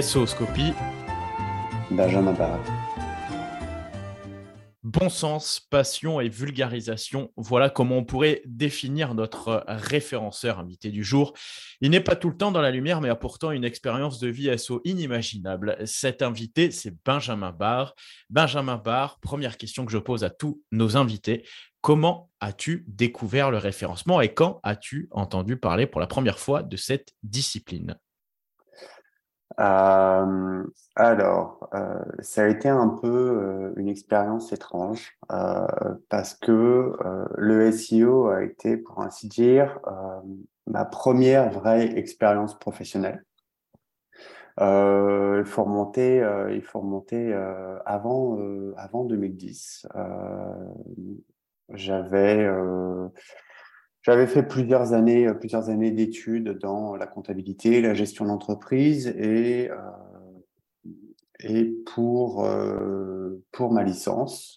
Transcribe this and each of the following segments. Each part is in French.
SOScopie. Benjamin Barra. Bon sens, passion et vulgarisation, voilà comment on pourrait définir notre référenceur invité du jour. Il n'est pas tout le temps dans la lumière, mais a pourtant une expérience de vie SO inimaginable. Cet invité, c'est Benjamin Barr. Benjamin Barr, première question que je pose à tous nos invités. Comment as-tu découvert le référencement et quand as-tu entendu parler pour la première fois de cette discipline? Euh, alors, euh, ça a été un peu euh, une expérience étrange parce que le SEO a été, pour ainsi dire, ma première vraie expérience professionnelle. il faut remonter, il faut remonter avant, avant 2010. J'avais j'avais fait plusieurs années, euh, plusieurs années d'études dans la comptabilité, la gestion d'entreprise et, euh, et pour, euh, pour ma licence,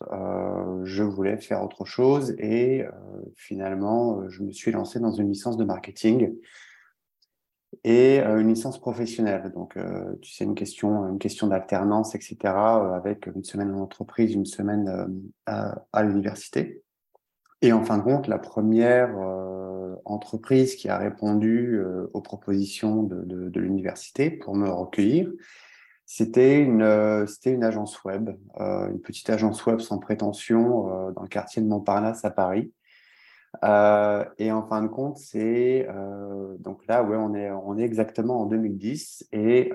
je voulais faire autre chose et finalement, je me suis lancé dans une licence de marketing et une licence professionnelle. Donc, tu sais, une question, une question d'alternance, etc., avec une semaine en entreprise, une semaine à l'université. Et en fin de compte, la première euh, entreprise qui a répondu euh, aux propositions de, l'université pour me recueillir, c'était une, euh, une agence web, euh, une petite agence web sans prétention dans le quartier de Montparnasse à Paris. et en fin de compte, c'est donc là, ouais, on est, on est exactement en 2010. Et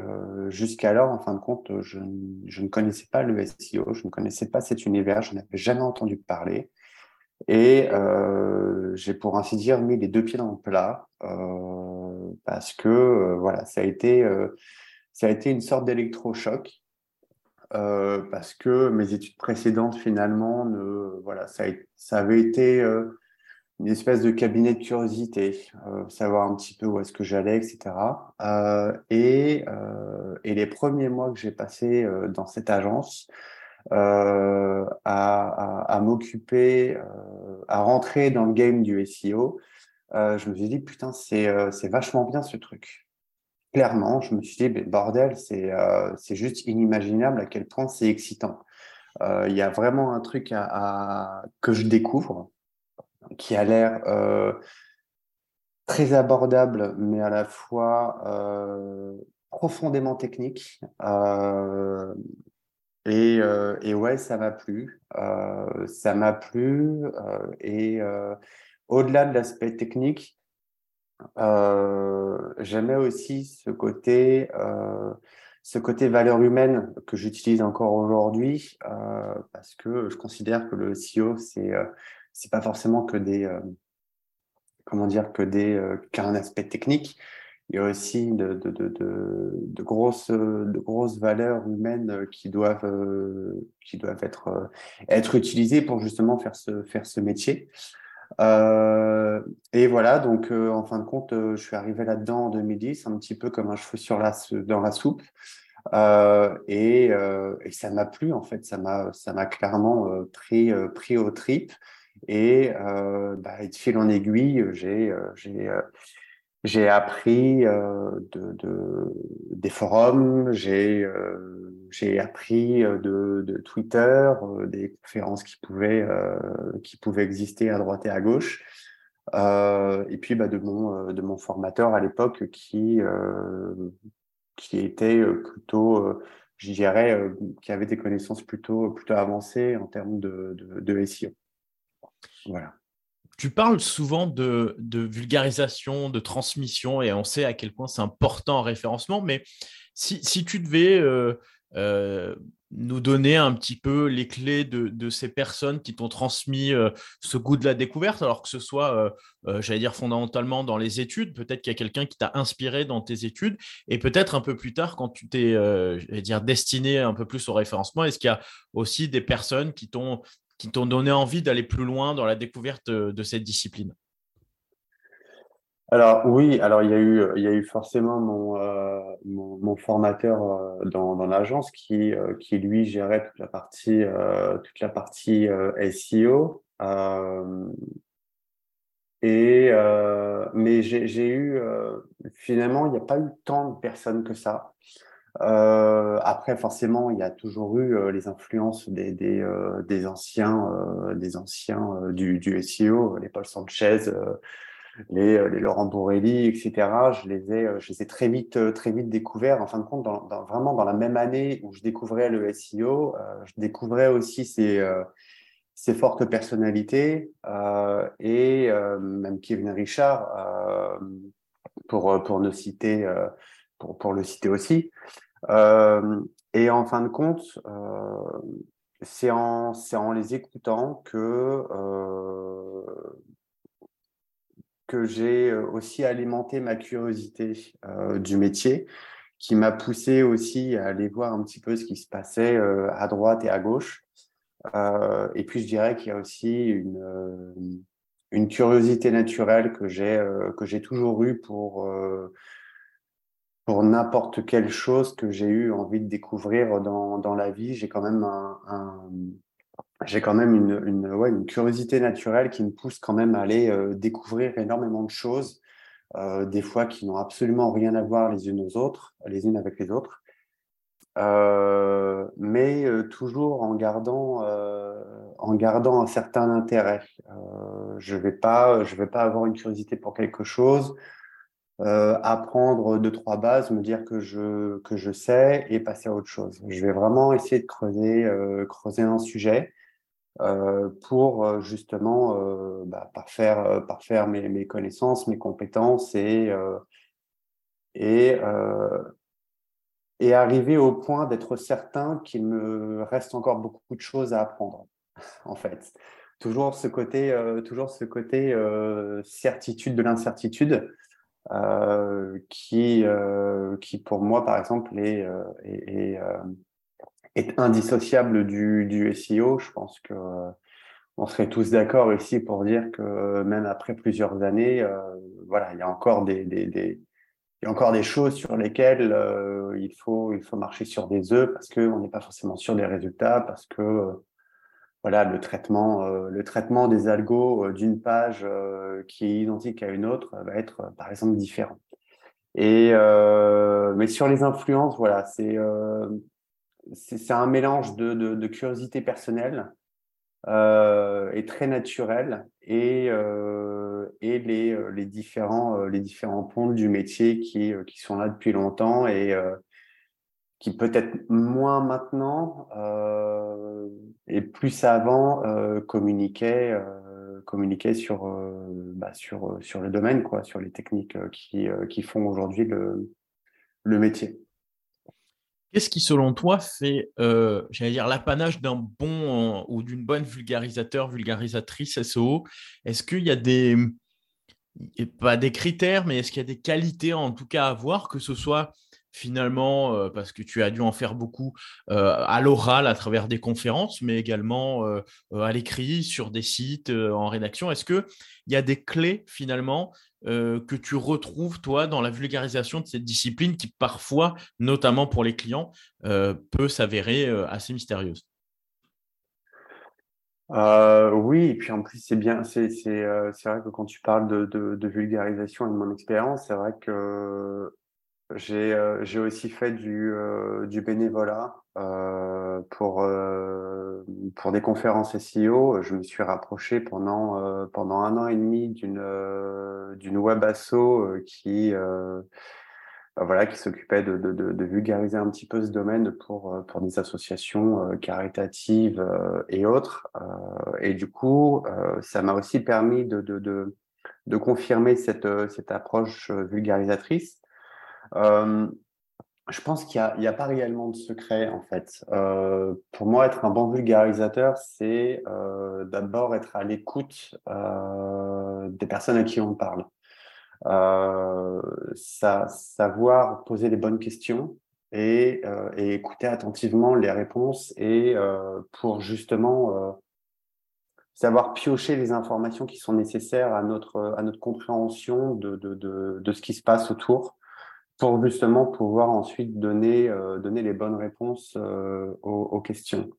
jusqu'alors, en fin de compte, je, je ne connaissais pas le SEO, je ne connaissais pas cet univers, je n'avais jamais entendu parler. Et euh, j'ai pour ainsi dire mis les deux pieds dans le plat euh, parce que euh, voilà, ça a été ça a été une sorte d'électrochoc parce que mes études précédentes finalement ne voilà ça, a, ça avait été une espèce de cabinet de curiosité, savoir un petit peu où est-ce que j'allais, etc. et, et les premiers mois que j'ai passés dans cette agence, euh, à, m'occuper, euh, à rentrer dans le game du SEO, euh, je me suis dit, putain, c'est vachement bien ce truc. Clairement, je me suis dit, bordel, c'est juste inimaginable à quel point c'est excitant. Il y a vraiment un truc à, que je découvre qui a l'air très abordable, mais à la fois profondément technique. Et, euh, et, ouais, ça m'a plu. Euh, ça m'a plu. Euh, et euh, au-delà de l'aspect technique, euh, j'aimais aussi ce côté, ce côté valeur humaine que j'utilise encore aujourd'hui, parce que je considère que le SEO, c'est c'est pas forcément que des comment dire que des qu'un aspect technique il y a aussi de, grosses, de grosses valeurs humaines qui doivent, euh, qui doivent être, euh, être utilisées pour justement faire ce, faire ce métier. Euh, et voilà, donc en fin de compte, je suis arrivé là-dedans en 2010, un petit peu comme un cheveu sur la, dans la soupe. et, et ça m'a plu en fait, ça m'a clairement pris pris au trip et bah, de fil en aiguille, j'ai j'ai j'ai appris euh, de, de, des forums, j'ai euh, j'ai appris euh, de, de Twitter, euh, des conférences qui pouvaient euh, qui pouvaient exister à droite et à gauche, et puis bah, de mon de mon formateur à l'époque qui qui était plutôt je dirais qui avait des connaissances plutôt plutôt avancées en termes de de, de SEO. Voilà. Tu parles souvent de, vulgarisation, de transmission, et on sait à quel point c'est important en référencement, mais si, tu devais euh, euh, nous donner un petit peu les clés de, ces personnes qui t'ont transmis euh, ce goût de la découverte, alors que ce soit, j'allais dire, fondamentalement dans les études, peut-être qu'il y a quelqu'un qui t'a inspiré dans tes études, et peut-être un peu plus tard, quand tu t'es, dire, destiné un peu plus au référencement, est-ce qu'il y a aussi des personnes qui t'ont qui t'ont donné envie d'aller plus loin dans la découverte euh, de cette discipline? Alors oui, alors il y a eu, il y a eu forcément mon, euh, mon, formateur euh, dans, dans l'agence qui, qui lui gérait toute la partie, toute la partie SEO. et mais j'ai eu finalement il n'y a pas eu tant de personnes que ça. Après, forcément, il y a toujours eu les influences des, anciens, des anciens du, du, SEO, les Paul Sanchez, les, les, Laurent Bourrelli, etc. Je les ai, je les ai très vite, très vite découverts. En fin de compte, vraiment dans la même année où je découvrais le SEO, je découvrais aussi ces, ces fortes personnalités et même Kevin Richard, pour, pour le citer aussi. Euh, et en fin de compte, euh, c'est en, les écoutant que, euh, que j'ai aussi alimenté ma curiosité du métier, qui m'a poussé aussi à aller voir un petit peu ce qui se passait à droite et à gauche. et puis je dirais qu'il y a aussi une, une curiosité naturelle que j'ai que j'ai toujours eue pour pour n'importe quelle chose que j'ai eu envie de découvrir dans, dans la vie, j'ai quand même un, j'ai quand même une, ouais, une, curiosité naturelle qui me pousse quand même à aller euh, découvrir énormément de choses, euh, des fois qui n'ont absolument rien à voir les unes aux autres, les unes avec les autres, euh, mais toujours en gardant, en gardant un certain intérêt. je vais je vais pas avoir une curiosité pour quelque chose euh, apprendre deux, trois bases, me dire que je, que je sais et passer à autre chose. Je vais vraiment essayer de creuser, euh, creuser un sujet euh, pour justement bah, parfaire, parfaire mes, mes, connaissances, mes compétences et, et, et arriver au point d'être certain qu'il me reste encore beaucoup de choses à apprendre, en fait. Toujours ce côté, toujours ce côté certitude de l'incertitude. Euh, qui, euh, qui pour moi, par exemple, est, euh, est, est, indissociable du, du, SEO. Je pense que on serait tous d'accord ici pour dire que même après plusieurs années, voilà, il y a encore des, des, des il y a encore des choses sur lesquelles il, faut, il faut marcher sur des œufs parce qu'on n'est pas forcément sûr des résultats, parce que voilà, le traitement, euh, le traitement des algos euh, d'une page euh, qui est identique à une autre va être, par exemple, différent. Et mais sur les influences, voilà, c'est c'est un mélange de, de, curiosité personnelle et très naturel et et les, les différents les différents ponts du métier qui qui sont là depuis longtemps et qui peut-être moins maintenant et plus avant euh, communiquait, euh, communiquait sur, euh, bah, sur, sur le domaine, quoi, sur les techniques qui, qui font aujourd'hui le, le métier. Qu'est-ce qui, selon toi, fait, j'allais dire, l'apanage d'un bon ou d'une bonne vulgarisateur, vulgarisatrice SEO Est-ce qu'il y a des, pas des critères, mais est-ce qu'il y a des qualités en tout cas à voir, que ce soit finalement, euh, parce que tu as dû en faire beaucoup euh, à l'oral à travers des conférences, mais également euh, à l'écrit, sur des sites, en rédaction. Est-ce qu'il y a des clés finalement que tu retrouves, toi, dans la vulgarisation de cette discipline qui parfois, notamment pour les clients, peut s'avérer assez mystérieuse? Oui, et puis en plus, c'est bien, c'est vrai que quand tu parles de, de vulgarisation et de mon expérience, c'est vrai que j'ai euh, aussi fait du, euh, du bénévolat euh, pour, euh, pour des conférences SEO. Je me suis rapproché pendant, euh, pendant un an et demi d'une d'une web asso qui, voilà, qui s'occupait de, de, de, vulgariser un petit peu ce domaine pour, pour des associations caritatives et autres. et du coup, ça m'a aussi permis de, de, de, de confirmer cette, cette approche vulgarisatrice. Euh, je pense qu'il n'y a, a, pas réellement de secret en fait. Euh, pour moi, être un bon vulgarisateur, c'est euh, d'abord être à l'écoute euh, des personnes à qui on parle. Euh, savoir poser les bonnes questions et, euh, et, écouter attentivement les réponses et pour justement savoir piocher les informations qui sont nécessaires à notre, à notre compréhension de, de, de, de ce qui se passe autour pour justement pouvoir ensuite donner, euh, donner les bonnes réponses euh, aux, questions.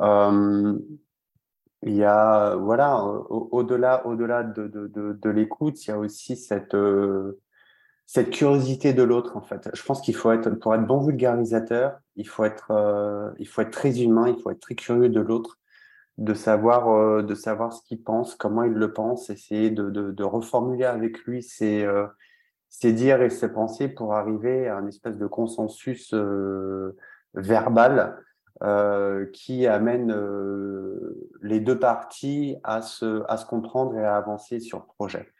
Euh, il y a, voilà, au-delà au delà de, de, de, de l'écoute, il y a aussi cette, cette curiosité de l'autre, en fait. Je pense qu'il faut être, pour être bon vulgarisateur, il faut être, il faut être très humain, il faut être très curieux de l'autre, de savoir, de savoir ce qu'il pense, comment il le pense, essayer de, reformuler avec lui ses, ses dires et ses pensées pour arriver à un espèce de consensus verbal qui amène les deux parties à se, comprendre et à avancer sur le projet.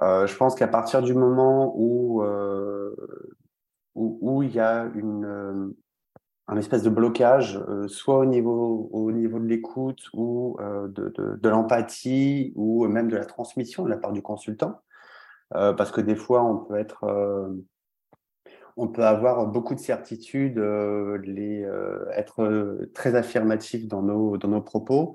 Euh, je pense qu'à partir du moment où, euh, où, il y a une, euh, un espèce de blocage, soit au niveau, au niveau de l'écoute ou de, de l'empathie ou même de la transmission de la part du consultant, parce que des fois, on peut être on peut avoir beaucoup de certitudes, les, être très affirmatif dans nos, dans nos propos,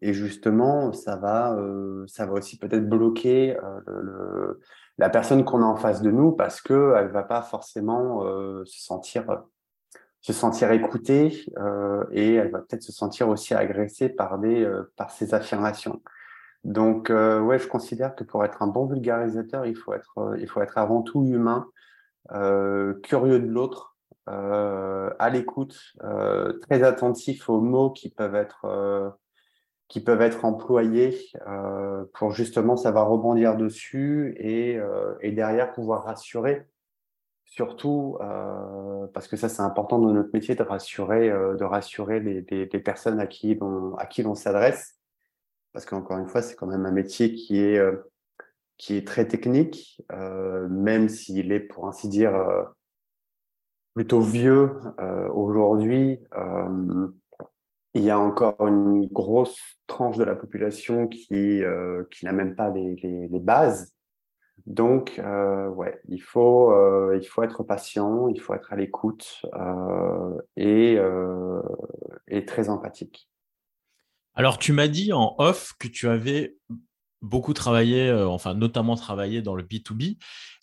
et justement, ça va, euh, ça va aussi peut-être bloquer euh, la personne qu'on a en face de nous parce que elle va pas forcément euh, se sentir se sentir écoutée et elle va peut-être se sentir aussi agressée par des par ces affirmations. Donc ouais, je considère que pour être un bon vulgarisateur, il faut être il faut être avant tout humain, curieux de l'autre, à l'écoute, très attentif aux mots qui peuvent être qui peuvent être employés euh, pour justement savoir rebondir dessus et, euh, et derrière pouvoir rassurer. Surtout euh, parce que ça c'est important dans notre métier de rassurer, euh, de rassurer les, les, les, personnes à qui l'on à qui l'on s'adresse. Parce qu'encore une fois c'est quand même un métier qui est euh, qui est très technique, euh, même s'il est pour ainsi dire plutôt vieux aujourd'hui il y a encore une grosse tranche de la population qui, euh, qui n'a même pas les, les, bases. Donc, euh, ouais, il faut, euh, il faut être patient, il faut être à l'écoute euh, et, euh, et très empathique. Alors, tu m'as dit en off que tu avais beaucoup travaillé, euh, enfin notamment travaillé dans le B2B.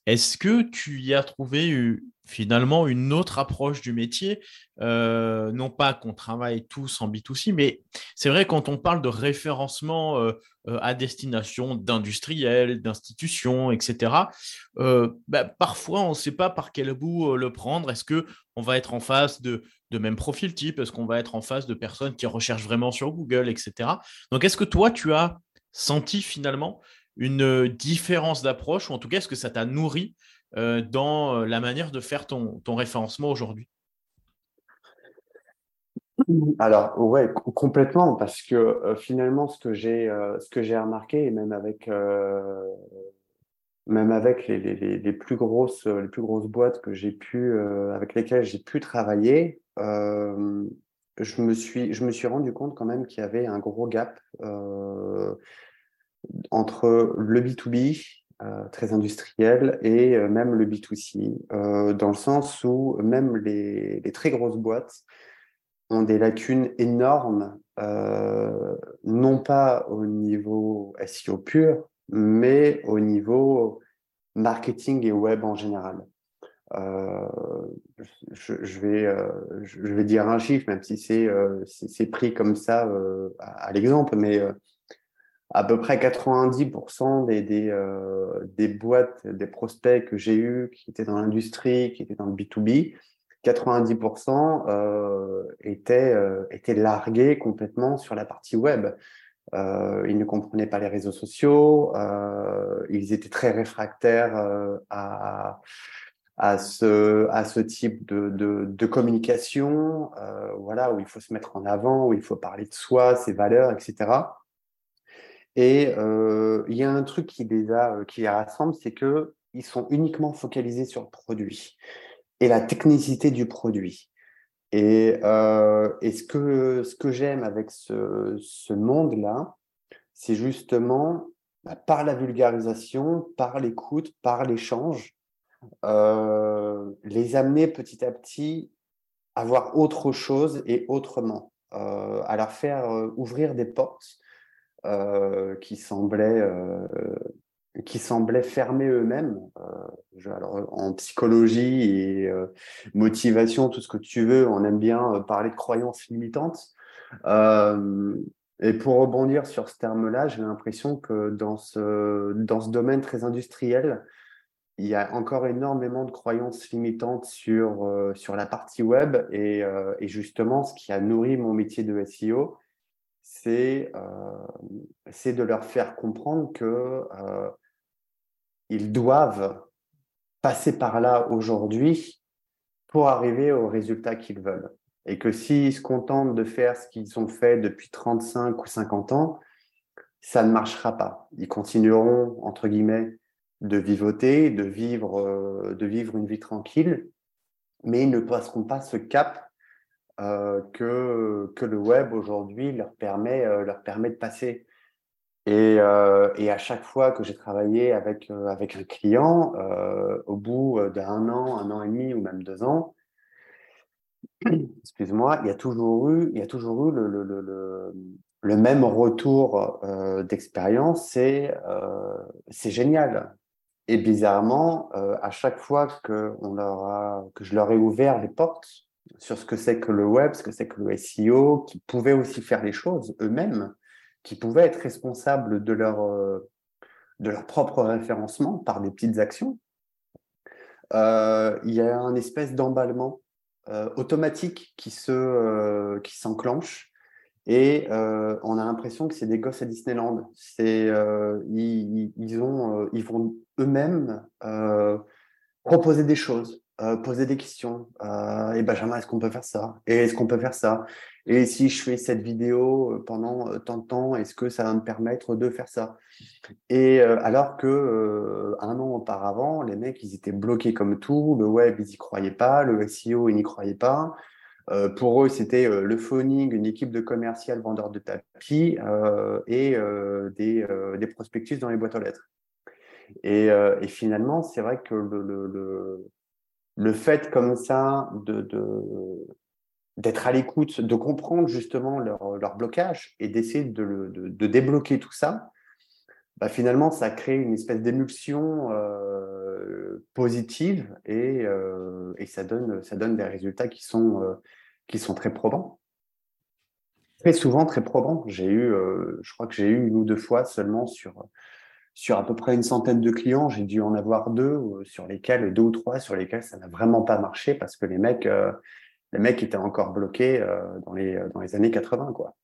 Est-ce que tu y as trouvé finalement une autre approche du métier? Euh, Non pas qu'on travaille tous en B2C, mais c'est vrai quand on parle de référencement euh, euh à destination d'industriels, d'institutions, etc., bah, parfois on ne sait pas par quel bout le prendre. Est-ce qu'on va être en face de, de même profil type? Est-ce qu'on va être en face de personnes qui recherchent vraiment sur Google, etc. Donc est-ce que toi, tu as senti finalement une différence d'approche, ou en tout cas, est-ce que ça t'a nourri euh, dans euh, la manière de faire ton, référencement aujourd'hui? Alors ouais complètement parce que euh, finalement ce que j'ai euh, remarqué et même avec euh, les, plus grosses boîtes que j'ai pu avec lesquelles j'ai pu travailler je me suis rendu compte quand même qu'il y avait un gros gap entre le B2B, euh, très industriel, et euh, même le B2C, euh, dans le sens où même les, très grosses boîtes ont des lacunes énormes, euh, non pas au niveau SEO pur, mais au niveau marketing et web en général. Euh, je, vais, euh, je vais dire un chiffre, même si c'est c'est pris comme ça à, à l'exemple, mais à peu près 90% des, des, euh, des boîtes, des prospects que j'ai eus qui étaient dans l'industrie, qui étaient dans le B2B, 90% euh, étaient, euh, étaient largués complètement sur la partie web. Euh, ils ne comprenaient pas les réseaux sociaux, euh, ils étaient très réfractaires euh, à, à, ce, à ce type de, de, de communication, voilà, où il faut se mettre en avant, où il faut parler de soi, ses valeurs, etc. Et euh, il y a un truc qui les, a, euh, qui les rassemble, c'est qu'ils sont uniquement focalisés sur le produit et la technicité du produit. Et, euh, ce que, ce que j'aime avec ce, ce monde-là, c'est justement bah, par la vulgarisation, par l'écoute, par l'échange, les amener petit à petit à voir autre chose et autrement, à leur faire ouvrir des portes qui semblaient euh, qui semblaient fermer eux-mêmes. Euh, alors, en psychologie et euh, motivation, tout ce que tu veux, on aime bien euh, parler de croyances limitantes. Euh, et pour rebondir sur ce terme-là, j'ai l'impression que dans ce, dans ce domaine très industriel, il y a encore énormément de croyances limitantes sur, euh, sur la partie web euh, et, justement, ce qui a nourri mon métier de SEO, c'est euh, de leur faire comprendre que ils doivent passer par là aujourd'hui pour arriver au résultat qu'ils veulent. Et que s'ils se contentent de faire ce qu'ils ont fait depuis 35 ou 50 ans, ça ne marchera pas. Ils continueront, entre guillemets, de vivoter, de vivre, euh, de vivre une vie tranquille, mais ils ne passeront pas ce cap euh, que, que le web aujourd'hui leur, permet euh, leur permet de passer. Et, et à chaque fois que j'ai travaillé avec, avec un client, au bout d'un an, un an et demi ou même deux ans, excuse-moi, il y a toujours eu, il y a toujours eu le, le, le, le même retour d'expérience, c'est c'est génial. Et bizarrement, euh, à chaque fois que, on leur a, que je leur ai ouvert les portes sur ce que c'est que le web, ce que c'est que le SEO, qui pouvaient aussi faire les choses eux-mêmes, qui pouvaient être responsables de leur, euh, propre référencement par des petites actions, euh, il y a un espèce d'emballement automatique qui se s'enclenche et on a l'impression que c'est des gosses à Disneyland. Ils, ils, ont ils vont eux-mêmes euh, proposer des choses, euh, poser des questions. Euh, et Benjamin, est-ce qu'on peut faire ça? Et est-ce qu'on peut faire ça? Et si je fais cette vidéo pendant tant de temps, est-ce que ça va me permettre de faire ça? Et alors que un an auparavant, les mecs, ils étaient bloqués comme tout. Le web, ils y croyaient pas. Le SEO, ils n'y croyaient pas. pour eux, c'était le phoning, une équipe de commercial vendeurs de tapis et des, des prospectus dans les boîtes aux lettres. Euh, et, finalement, c'est vrai que le, fait comme ça de, d'être à l'écoute, de comprendre justement leur, leur blocage et d'essayer de, de, débloquer tout ça, bah finalement, ça crée une espèce d'émulsion euh, positive et, euh, et, ça, donne, ça donne des résultats qui sont, qui sont très probants. Très souvent très probants. J'ai eu, je crois que j'ai eu une ou deux fois seulement sur, sur à peu près une centaine de clients, j'ai dû en avoir deux euh, sur lesquels, deux ou trois sur lesquels ça n'a vraiment pas marché parce que les mecs, euh, étaient encore bloqués euh, dans, les, années 80, quoi.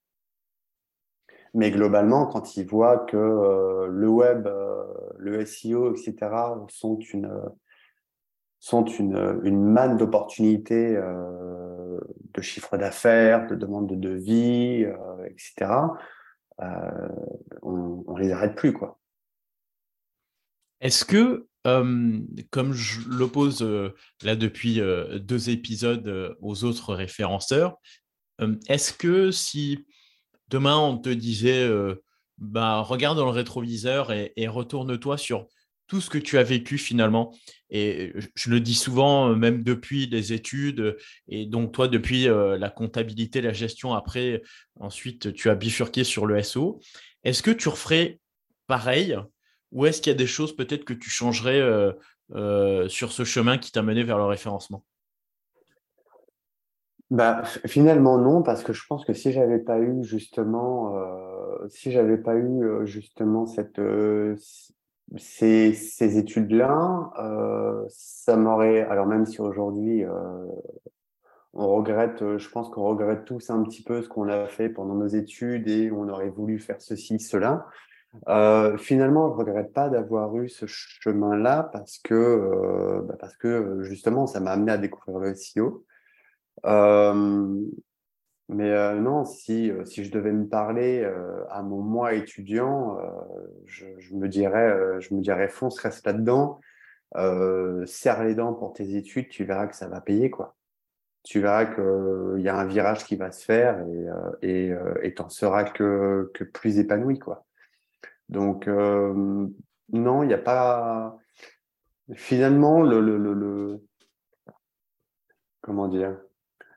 Mais globalement, quand ils voient que le web, le SEO, etc., sont une manne d'opportunités de chiffre d'affaires, de demandes de devis, etc., on, on les arrête plus, quoi. Est-ce que, comme je l'oppose là depuis deux épisodes aux autres référenceurs, est-ce que si demain on te disait, bah, regarde dans le rétroviseur et, retourne-toi sur tout ce que tu as vécu finalement. Et je le dis souvent, même depuis les études, et donc toi, depuis la comptabilité, la gestion, après, ensuite, tu as bifurqué sur le SO. Est-ce que tu referais pareil ou est-ce qu'il y a des choses peut-être que tu changerais euh, euh, sur ce chemin qui t'a mené vers le référencement? Bah, finalement non, parce que je pense que si j'avais pas eu justement, euh, si j'avais pas eu justement cette, ces, ces études-là, ça m'aurait. Alors même si aujourd'hui on regrette, je pense qu'on regrette tous un petit peu ce qu'on a fait pendant nos études et on aurait voulu faire ceci, cela. Euh, finalement, je ne regrette pas d'avoir eu ce chemin-là parce que, euh, bah, parce que justement, ça m'a amené à découvrir le SEO. Euh, mais non, si, si je devais me parler à mon moi étudiant, je, me dirais, je me dirais fonce, reste là-dedans, serre les dents pour tes études, tu verras que ça va payer. quoi. Tu verras qu'il y a un virage qui va se faire et tu n'en seras que, que plus épanoui. quoi. Donc, euh, non, il n'y a pas. Finalement, le, le, le, comment dire?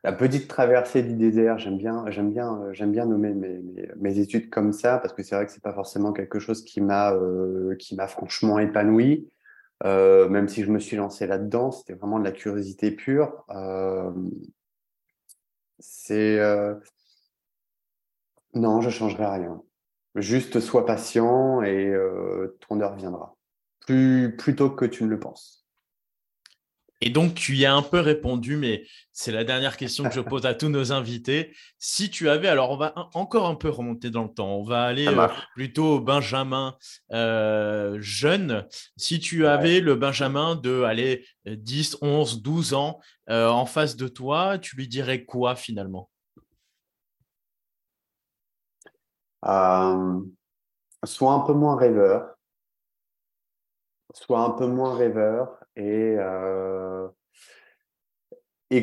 La petite traversée du désert, j'aime bien, j'aime bien, euh, j'aime bien nommer mes, mes, études comme ça parce que c'est vrai que c'est pas forcément quelque chose qui m'a, euh, m'a franchement épanoui. même si je me suis lancé là-dedans, c'était vraiment de la curiosité pure. c'est non, je changerai rien. Juste sois patient et euh, ton heure viendra. plus, plus tôt que tu ne le penses. Et donc, tu y as un peu répondu, mais c'est la dernière question que je pose à tous nos invités. Si tu avais, alors on va encore un peu remonter dans le temps, on va aller euh, plutôt au Benjamin euh, jeune. Si tu avais le Benjamin de allez, 10, 11, 12 ans euh, en face de toi, tu lui dirais quoi finalement? Sois un peu moins rêveur. Sois un peu moins rêveur et, euh,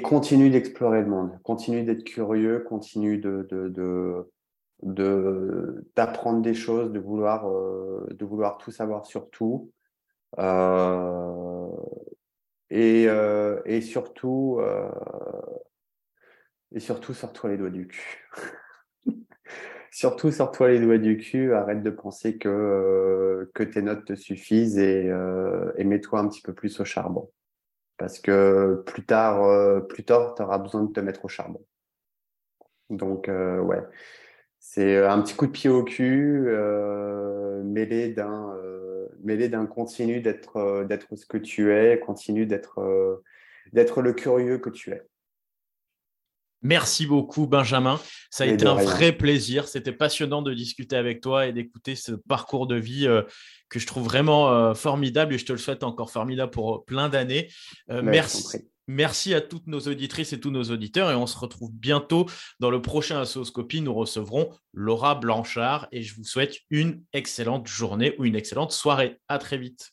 continue d'explorer le monde, continue d'être curieux, continue de, d'apprendre des choses, de vouloir, euh, de vouloir tout savoir sur tout. Euh, et, et, surtout, et surtout, sors-toi les doigts du cul. surtout, sors-toi les doigts du cul, arrête de penser que, euh, que tes notes te suffisent euh, et, mets-toi un petit peu plus au charbon. Parce que plus tard, euh, plus tard, tu auras besoin de te mettre au charbon. Donc, ouais, c'est un petit coup de pied au cul, mêlé d'un mêlé d'un continu d'être d'être ce que tu es, continue d'être d'être le curieux que tu es. Merci beaucoup, Benjamin. Ça a été un vrai plaisir. C'était passionnant de discuter avec toi et d'écouter ce parcours de vie euh, que je trouve vraiment euh, formidable et je te le souhaite encore formidable pour euh, plein d'années. merci. Merci à toutes nos auditrices et tous nos auditeurs et on se retrouve bientôt dans le prochain Assoscopie. Nous recevrons Laura Blanchard et je vous souhaite une excellente journée ou une excellente soirée. À très vite.